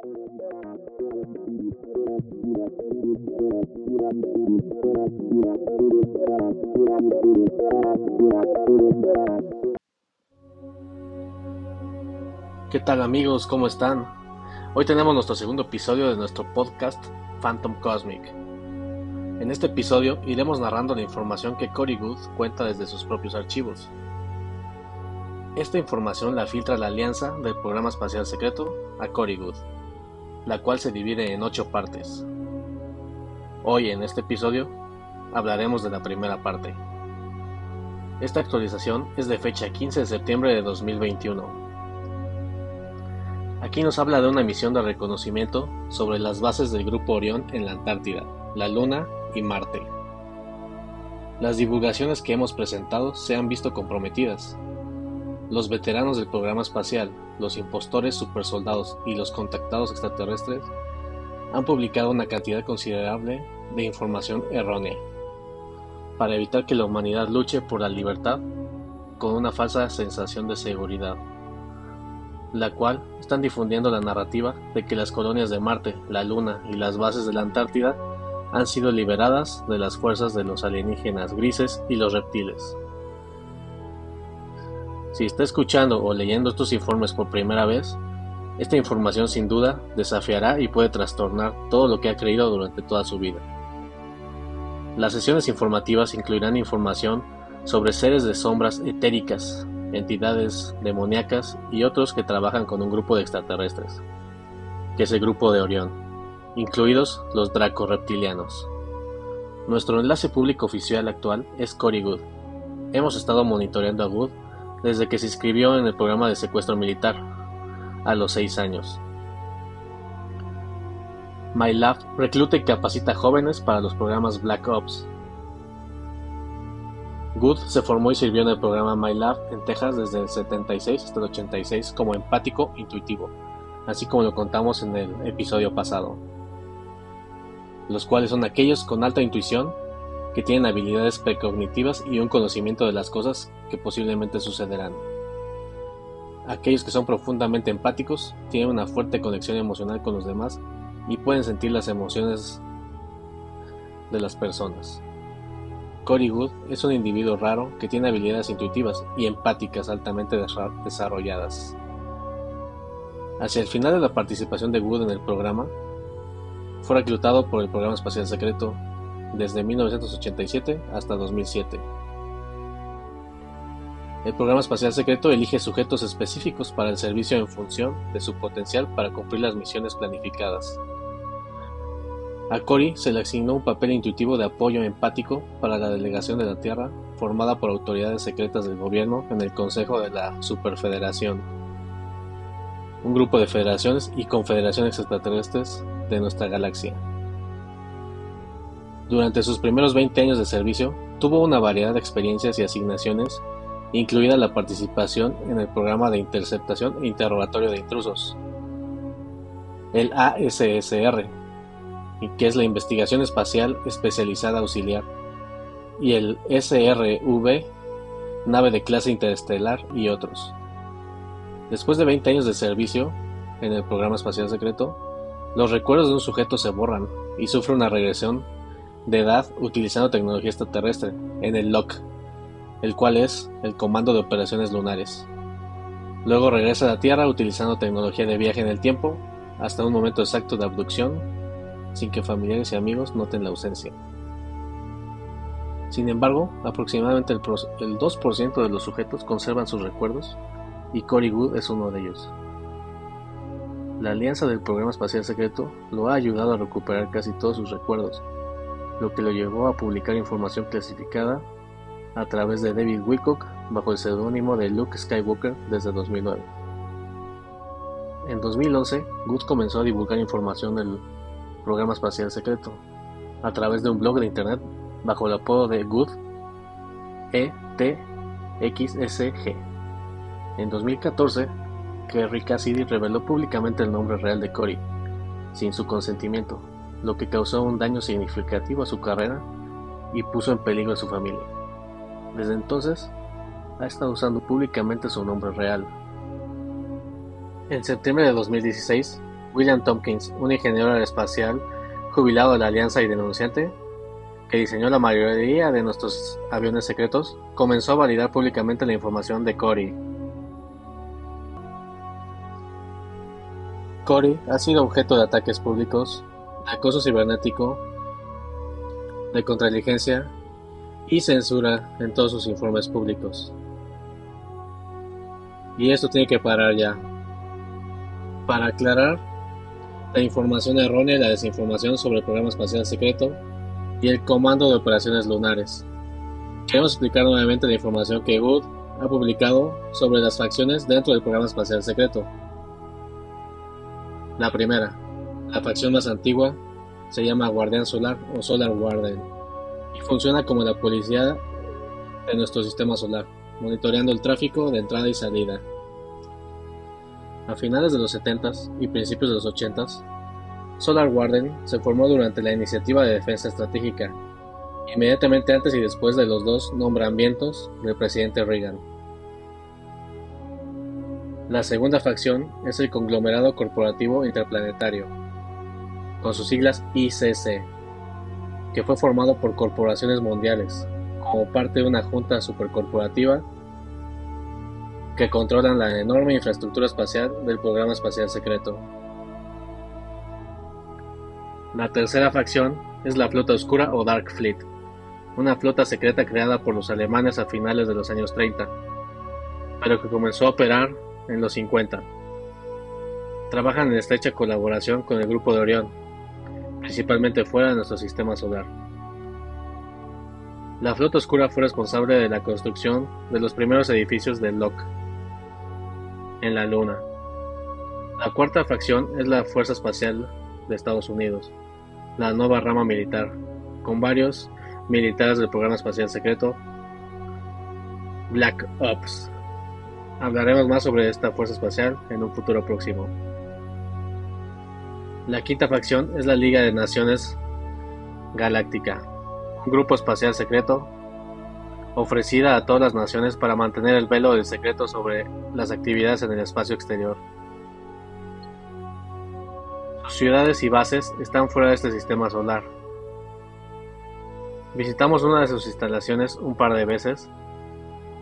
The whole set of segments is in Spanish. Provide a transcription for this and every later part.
¿Qué tal amigos? ¿Cómo están? Hoy tenemos nuestro segundo episodio de nuestro podcast Phantom Cosmic. En este episodio iremos narrando la información que Cory Good cuenta desde sus propios archivos. Esta información la filtra la alianza del programa espacial secreto a Cory Good, la cual se divide en ocho partes. Hoy en este episodio hablaremos de la primera parte. Esta actualización es de fecha 15 de septiembre de 2021 Aquí nos habla de una misión de reconocimiento sobre las bases del Grupo Orión en la Antártida, la Luna y Marte. Las divulgaciones que hemos presentado se han visto comprometidas. Los veteranos del programa espacial, los impostores supersoldados y los contactados extraterrestres han publicado una cantidad considerable de información errónea para evitar que la humanidad luche por la libertad con una falsa sensación de seguridad la cual están difundiendo la narrativa de que las colonias de Marte, la Luna y las bases de la Antártida han sido liberadas de las fuerzas de los alienígenas grises y los reptiles. Si está escuchando o leyendo estos informes por primera vez, esta información sin duda desafiará y puede trastornar todo lo que ha creído durante toda su vida. Las sesiones informativas incluirán información sobre seres de sombras etéricas, entidades demoníacas y otros que trabajan con un grupo de extraterrestres, que es el grupo de Orión, incluidos los Draco reptilianos. Nuestro enlace público oficial actual es Cory Good. Hemos estado monitoreando a Good desde que se inscribió en el programa de secuestro militar, a los 6 años. MyLab recluta y capacita jóvenes para los programas Black Ops, Good se formó y sirvió en el programa My Lab en Texas desde el 76 hasta el 86 como empático intuitivo, así como lo contamos en el episodio pasado. Los cuales son aquellos con alta intuición que tienen habilidades precognitivas y un conocimiento de las cosas que posiblemente sucederán. Aquellos que son profundamente empáticos tienen una fuerte conexión emocional con los demás y pueden sentir las emociones de las personas. Cory Good es un individuo raro que tiene habilidades intuitivas y empáticas altamente desarrolladas. Hacia el final de la participación de Wood en el programa, fue reclutado por el programa espacial secreto desde 1987 hasta 2007. El programa espacial secreto elige sujetos específicos para el servicio en función de su potencial para cumplir las misiones planificadas. A Cory se le asignó un papel intuitivo de apoyo empático para la delegación de la Tierra formada por autoridades secretas del gobierno en el Consejo de la Superfederación, un grupo de federaciones y confederaciones extraterrestres de nuestra galaxia. Durante sus primeros 20 años de servicio, tuvo una variedad de experiencias y asignaciones, incluida la participación en el programa de interceptación e interrogatorio de intrusos, el ASSR, que es la Investigación Espacial Especializada Auxiliar, y el SRV, nave de clase interestelar y otros. Después de 20 años de servicio en el programa espacial secreto, los recuerdos de un sujeto se borran y sufre una regresión de edad utilizando tecnología extraterrestre en el LOC, el cual es el Comando de Operaciones Lunares. Luego regresa a la Tierra utilizando tecnología de viaje en el tiempo hasta un momento exacto de abducción sin que familiares y amigos noten la ausencia. Sin embargo, aproximadamente el, 2% de los sujetos conservan sus recuerdos y Cory Good es uno de ellos. La alianza del programa espacial secreto lo ha ayudado a recuperar casi todos sus recuerdos, lo que lo llevó a publicar información clasificada a través de David Wilcock bajo el seudónimo de Luke Skywalker desde 2009. En 2011, Good comenzó a divulgar información del programa espacial secreto, a través de un blog de internet bajo el apodo de Good ETXSG. En 2014, Kerry Cassidy reveló públicamente el nombre real de Cory, sin su consentimiento, lo que causó un daño significativo a su carrera y puso en peligro a su familia. Desde entonces, ha estado usando públicamente su nombre real. En septiembre de 2016, William Tompkins, un ingeniero aeroespacial jubilado de la Alianza y denunciante, que diseñó la mayoría de nuestros aviones secretos, comenzó a validar públicamente la información de Cory. Cory ha sido objeto de ataques públicos, acoso cibernético, de contrainteligencia y censura en todos sus informes públicos. Y esto tiene que parar ya. Para aclarar la información errónea y la desinformación sobre el programa espacial secreto y el Comando de Operaciones Lunares. Queremos explicar nuevamente la información que Good ha publicado sobre las facciones dentro del programa espacial secreto. La primera, la facción más antigua, se llama Guardián Solar o Solar Guardian y funciona como la policía de nuestro sistema solar, monitoreando el tráfico de entrada y salida. A finales de los 70s y principios de los 80s, Solar Warden se formó durante la Iniciativa de Defensa Estratégica, inmediatamente antes y después de los dos nombramientos del presidente Reagan. La segunda facción es el Conglomerado Corporativo Interplanetario, con sus siglas ICC, que fue formado por corporaciones mundiales, como parte de una junta supercorporativa que controlan la enorme infraestructura espacial del programa espacial secreto. La tercera facción es la Flota Oscura o Dark Fleet, una flota secreta creada por los alemanes a finales de los años 30, pero que comenzó a operar en los 50. Trabajan en estrecha colaboración con el Grupo de Orión, principalmente fuera de nuestro sistema solar. La Flota Oscura fue responsable de la construcción de los primeros edificios de Locke en la Luna. La cuarta facción es la Fuerza Espacial de Estados Unidos, la nueva rama militar, con varios militares del programa espacial secreto Black Ops. Hablaremos más sobre esta fuerza espacial en un futuro próximo. La quinta facción es la Liga de Naciones Galáctica, un grupo espacial secreto ofrecida a todas las naciones para mantener el velo del secreto sobre las actividades en el espacio exterior ciudades y bases están fuera de este sistema solar. Visitamos una de sus instalaciones un par de veces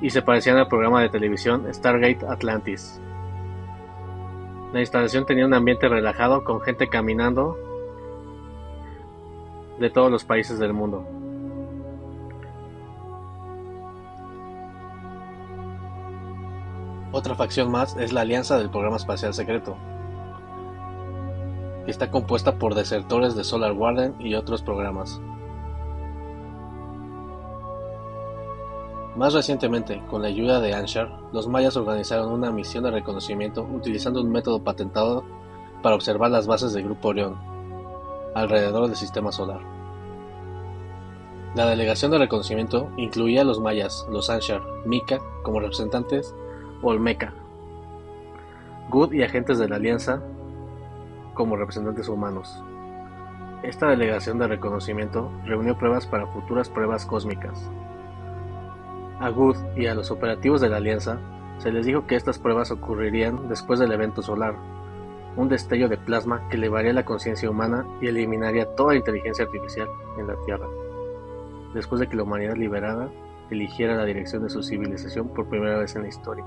y se parecían al programa de televisión Stargate Atlantis. La instalación tenía un ambiente relajado con gente caminando de todos los países del mundo. Otra facción más es la Alianza del Programa Espacial Secreto, Está compuesta por desertores de Solar Warden y otros programas. Más recientemente, con la ayuda de Anshar, los mayas organizaron una misión de reconocimiento utilizando un método patentado para observar las bases del Grupo Orión alrededor del sistema solar. La delegación de reconocimiento incluía a los mayas, los Anshar, Mika como representantes, Olmeca, Good y agentes de la Alianza como representantes humanos. Esta delegación de reconocimiento reunió pruebas para futuras pruebas cósmicas. A Good y a los operativos de la Alianza se les dijo que estas pruebas ocurrirían después del evento solar, un destello de plasma que elevaría la conciencia humana y eliminaría toda inteligencia artificial en la Tierra, después de que la humanidad liberada eligiera la dirección de su civilización por primera vez en la historia.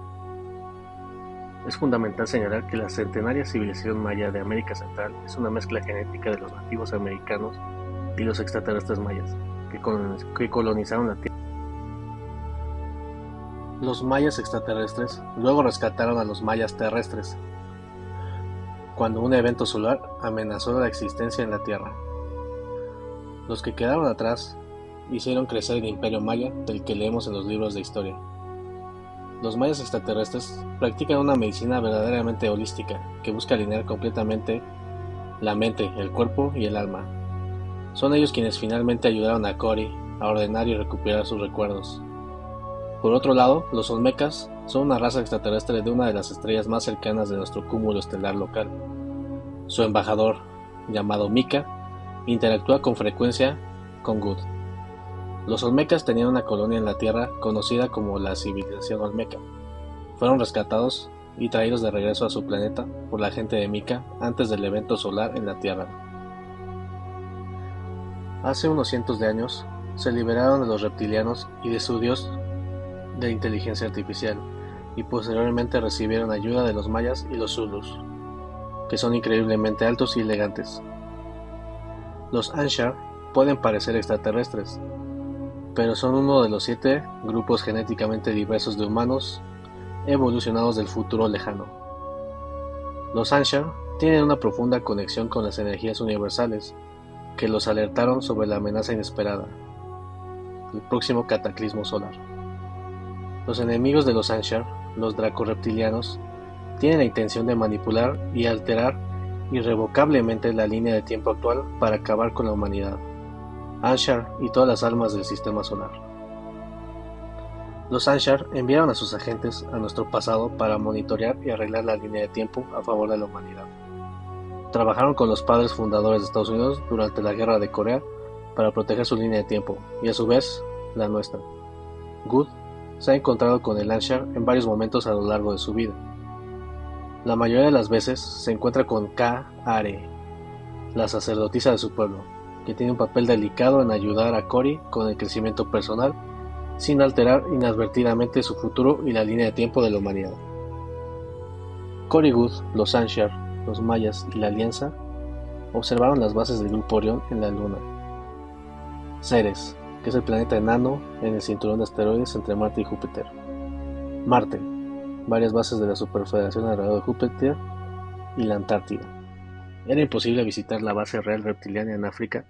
Es fundamental señalar que la centenaria civilización maya de América Central es una mezcla genética de los nativos americanos y los extraterrestres mayas, que colonizaron la Tierra. Los mayas extraterrestres luego rescataron a los mayas terrestres, cuando un evento solar amenazó la existencia en la Tierra. Los que quedaron atrás hicieron crecer el imperio maya del que leemos en los libros de historia. Los mayas extraterrestres practican una medicina verdaderamente holística que busca alinear completamente la mente, el cuerpo y el alma. Son ellos quienes finalmente ayudaron a Cory a ordenar y recuperar sus recuerdos. Por otro lado, los Olmecas son una raza extraterrestre de una de las estrellas más cercanas de nuestro cúmulo estelar local. Su embajador, llamado Mika, interactúa con frecuencia con Good. Los olmecas tenían una colonia en la Tierra conocida como la civilización olmeca. Fueron rescatados y traídos de regreso a su planeta por la gente de Mika antes del evento solar en la Tierra. Hace unos cientos de años, se liberaron de los reptilianos y de su dios de inteligencia artificial, y posteriormente recibieron ayuda de los mayas y los zulus, que son increíblemente altos y elegantes. Los Anshar pueden parecer extraterrestres, pero son uno de los siete grupos genéticamente diversos de humanos evolucionados del futuro lejano. Los Anshar tienen una profunda conexión con las energías universales que los alertaron sobre la amenaza inesperada, el próximo cataclismo solar. Los enemigos de los Anshar, los dracoreptilianos, tienen la intención de manipular y alterar irrevocablemente la línea de tiempo actual para acabar con la humanidad, Anshar y todas las almas del sistema solar. Los Anshar enviaron a sus agentes a nuestro pasado para monitorear y arreglar la línea de tiempo a favor de la humanidad. Trabajaron con los padres fundadores de Estados Unidos durante la Guerra de Corea para proteger su línea de tiempo y a su vez la nuestra. Good se ha encontrado con el Anshar en varios momentos a lo largo de su vida. La mayoría de las veces se encuentra con Ka Are, la sacerdotisa de su pueblo, que tiene un papel delicado en ayudar a Cory con el crecimiento personal sin alterar inadvertidamente su futuro y la línea de tiempo de la humanidad. Cory Good, los Anshar, los Mayas y la Alianza observaron las bases del grupo en la Luna. Ceres, que es el planeta enano en el cinturón de asteroides entre Marte y Júpiter. Marte, varias bases de la Superfederación alrededor de Júpiter y la Antártida. Era imposible visitar la base real reptiliana en África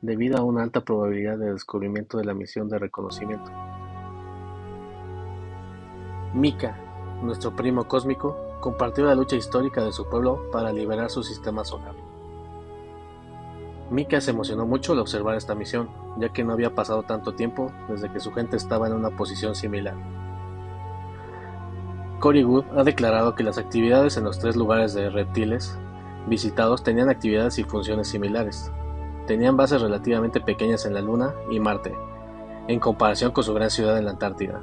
debido a una alta probabilidad de descubrimiento de la misión de reconocimiento. Mika, nuestro primo cósmico, compartió la lucha histórica de su pueblo para liberar su sistema solar. Mika se emocionó mucho al observar esta misión, ya que no había pasado tanto tiempo desde que su gente estaba en una posición similar. Cory Wood ha declarado que las actividades en los tres lugares de reptiles visitados tenían actividades y funciones similares. Tenían bases relativamente pequeñas en la Luna y Marte, en comparación con su gran ciudad en la Antártida.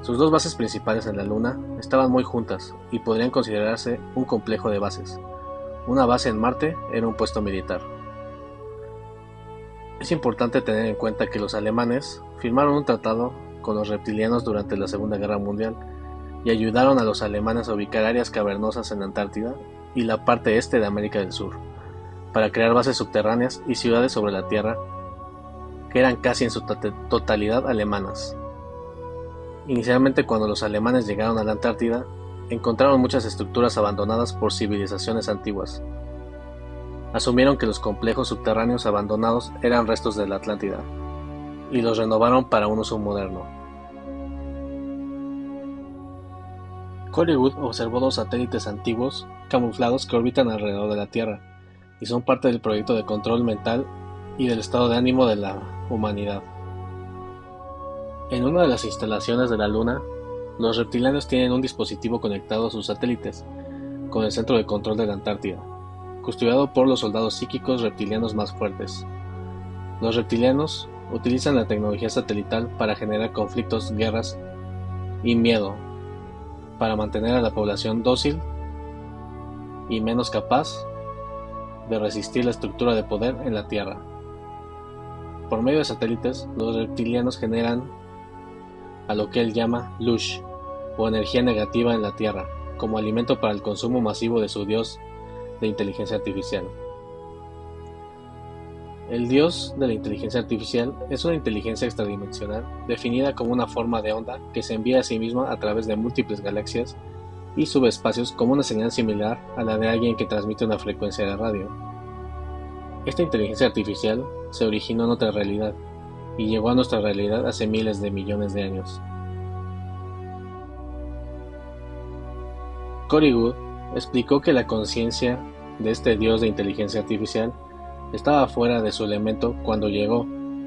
Sus dos bases principales en la Luna estaban muy juntas y podrían considerarse un complejo de bases. Una base en Marte era un puesto militar. Es importante tener en cuenta que los alemanes firmaron un tratado con los reptilianos durante la Segunda Guerra Mundial y ayudaron a los alemanes a ubicar áreas cavernosas en Antártida y la parte este de América del Sur, para crear bases subterráneas y ciudades sobre la Tierra que eran casi en su totalidad alemanas. Inicialmente cuando los alemanes llegaron a la Antártida, encontraron muchas estructuras abandonadas por civilizaciones antiguas, asumieron que los complejos subterráneos abandonados eran restos de la Atlántida, y los renovaron para un uso moderno. Wood observó dos satélites antiguos camuflados que orbitan alrededor de la Tierra y son parte del proyecto de control mental y del estado de ánimo de la humanidad. En una de las instalaciones de la Luna, los reptilianos tienen un dispositivo conectado a sus satélites, con el centro de control de la Antártida custodiado por los soldados psíquicos reptilianos más fuertes. Los reptilianos utilizan la tecnología satelital para generar conflictos, guerras y miedo, para mantener a la población dócil y menos capaz de resistir la estructura de poder en la Tierra. Por medio de satélites, los reptilianos generan a lo que él llama lush, o energía negativa en la Tierra, como alimento para el consumo masivo de su dios de inteligencia artificial. El dios de la inteligencia artificial es una inteligencia extradimensional definida como una forma de onda que se envía a sí misma a través de múltiples galaxias y subespacios como una señal similar a la de alguien que transmite una frecuencia de radio. Esta inteligencia artificial se originó en otra realidad y llegó a nuestra realidad hace miles de millones de años. Cory explicó que la conciencia de este dios de inteligencia artificial estaba fuera de su elemento cuando llegó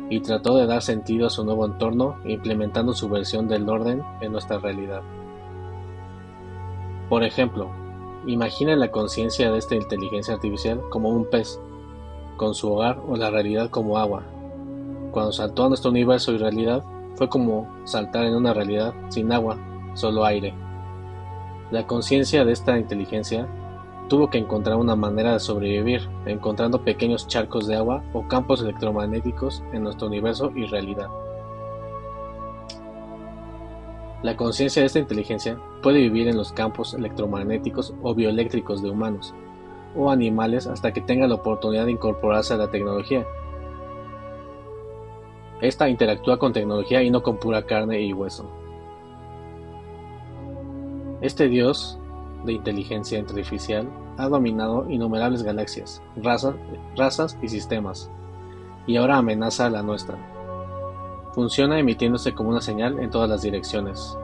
y trató de dar sentido a su nuevo entorno implementando su versión del orden en nuestra realidad. Por ejemplo, imagina la conciencia de esta inteligencia artificial como un pez, con su hogar o la realidad como agua. Cuando saltó a nuestro universo y realidad, fue como saltar en una realidad sin agua, solo aire. La conciencia de esta inteligencia tuvo que encontrar una manera de sobrevivir, encontrando pequeños charcos de agua o campos electromagnéticos en nuestro universo y realidad. La conciencia de esta inteligencia puede vivir en los campos electromagnéticos o bioeléctricos de humanos o animales hasta que tenga la oportunidad de incorporarse a la tecnología. Esta interactúa con tecnología y no con pura carne y hueso. Este dios de inteligencia artificial ha dominado innumerables galaxias, razas, y sistemas, y ahora amenaza a la nuestra. Funciona emitiéndose como una señal en todas las direcciones.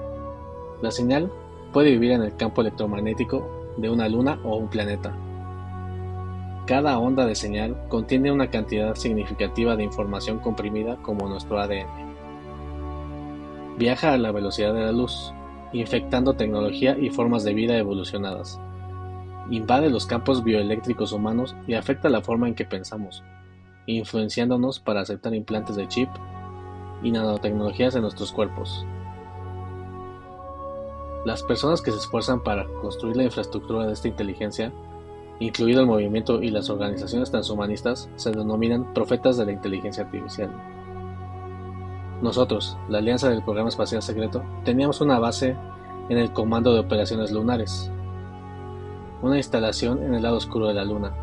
La señal puede vivir en el campo electromagnético de una luna o un planeta. Cada onda de señal contiene una cantidad significativa de información comprimida como nuestro ADN. Viaja a la velocidad de la luz, infectando tecnología y formas de vida evolucionadas. Invade los campos bioeléctricos humanos y afecta la forma en que pensamos, influenciándonos para aceptar implantes de chip y nanotecnologías en nuestros cuerpos. Las personas que se esfuerzan para construir la infraestructura de esta inteligencia, incluido el movimiento y las organizaciones transhumanistas, se denominan profetas de la inteligencia artificial. Nosotros, la Alianza del Programa Espacial Secreto, teníamos una base en el Comando de Operaciones Lunares, una instalación en el lado oscuro de la Luna,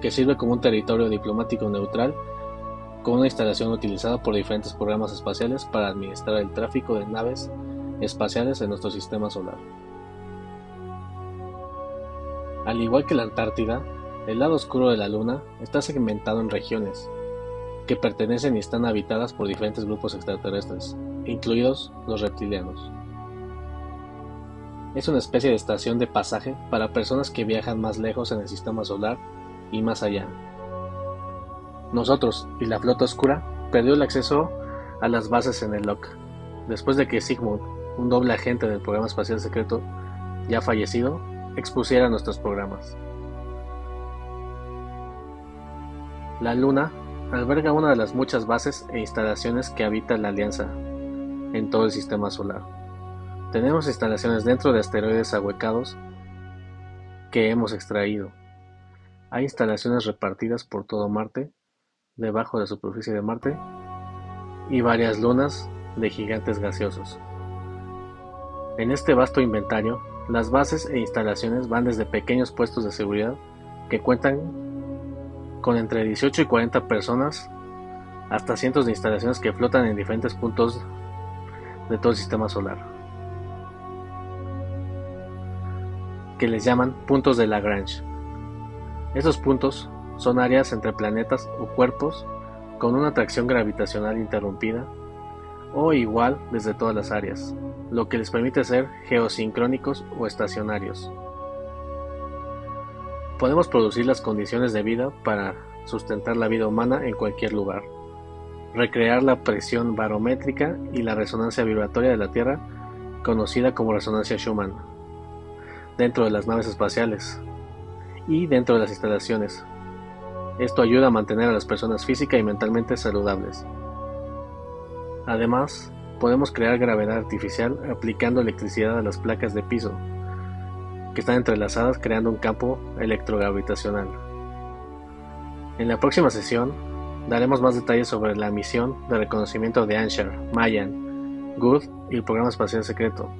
que sirve como un territorio diplomático neutral con una instalación utilizada por diferentes programas espaciales para administrar el tráfico de naves espaciales en nuestro sistema solar. Al igual que la Antártida, el lado oscuro de la Luna está segmentado en regiones, que pertenecen y están habitadas por diferentes grupos extraterrestres, incluidos los reptilianos. Es una especie de estación de pasaje para personas que viajan más lejos en el sistema solar y más allá. Nosotros y la flota oscura perdió el acceso a las bases en el LOC, después de que Sigmund, un doble agente del programa espacial secreto ya fallecido, expusiera nuestros programas. La Luna alberga una de las muchas bases e instalaciones que habita la Alianza en todo el sistema solar. Tenemos instalaciones dentro de asteroides ahuecados que hemos extraído. Hay instalaciones repartidas por todo Marte, debajo de la superficie de Marte, y varias lunas de gigantes gaseosos. En este vasto inventario, las bases e instalaciones van desde pequeños puestos de seguridad que cuentan con entre 18 y 40 personas, hasta cientos de instalaciones que flotan en diferentes puntos de todo el sistema solar, que les llaman puntos de Lagrange. Estos puntos son áreas entre planetas o cuerpos con una atracción gravitacional interrumpida o igual desde todas las áreas, lo que les permite ser geosincrónicos o estacionarios. Podemos producir las condiciones de vida para sustentar la vida humana en cualquier lugar, recrear la presión barométrica y la resonancia vibratoria de la Tierra, conocida como resonancia Schumann, dentro de las naves espaciales y dentro de las instalaciones. Esto ayuda a mantener a las personas física y mentalmente saludables. Además, podemos crear gravedad artificial aplicando electricidad a las placas de piso, que están entrelazadas creando un campo electrogravitacional. En la próxima sesión daremos más detalles sobre la misión de reconocimiento de Anshar, Mayan, Good y el programa espacial secreto,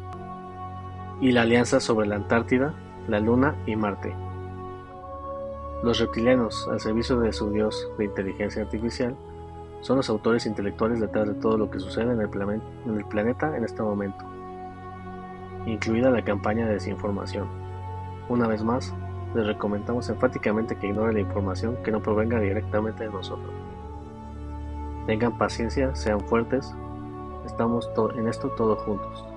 y la alianza sobre la Antártida, la Luna y Marte. Los reptilianos, al servicio de su dios de inteligencia artificial, son los autores intelectuales detrás de todo lo que sucede en el, en el planeta en este momento, incluida la campaña de desinformación. Una vez más, les recomendamos enfáticamente que ignoren la información que no provenga directamente de nosotros. Tengan paciencia, sean fuertes, estamos en esto todos juntos.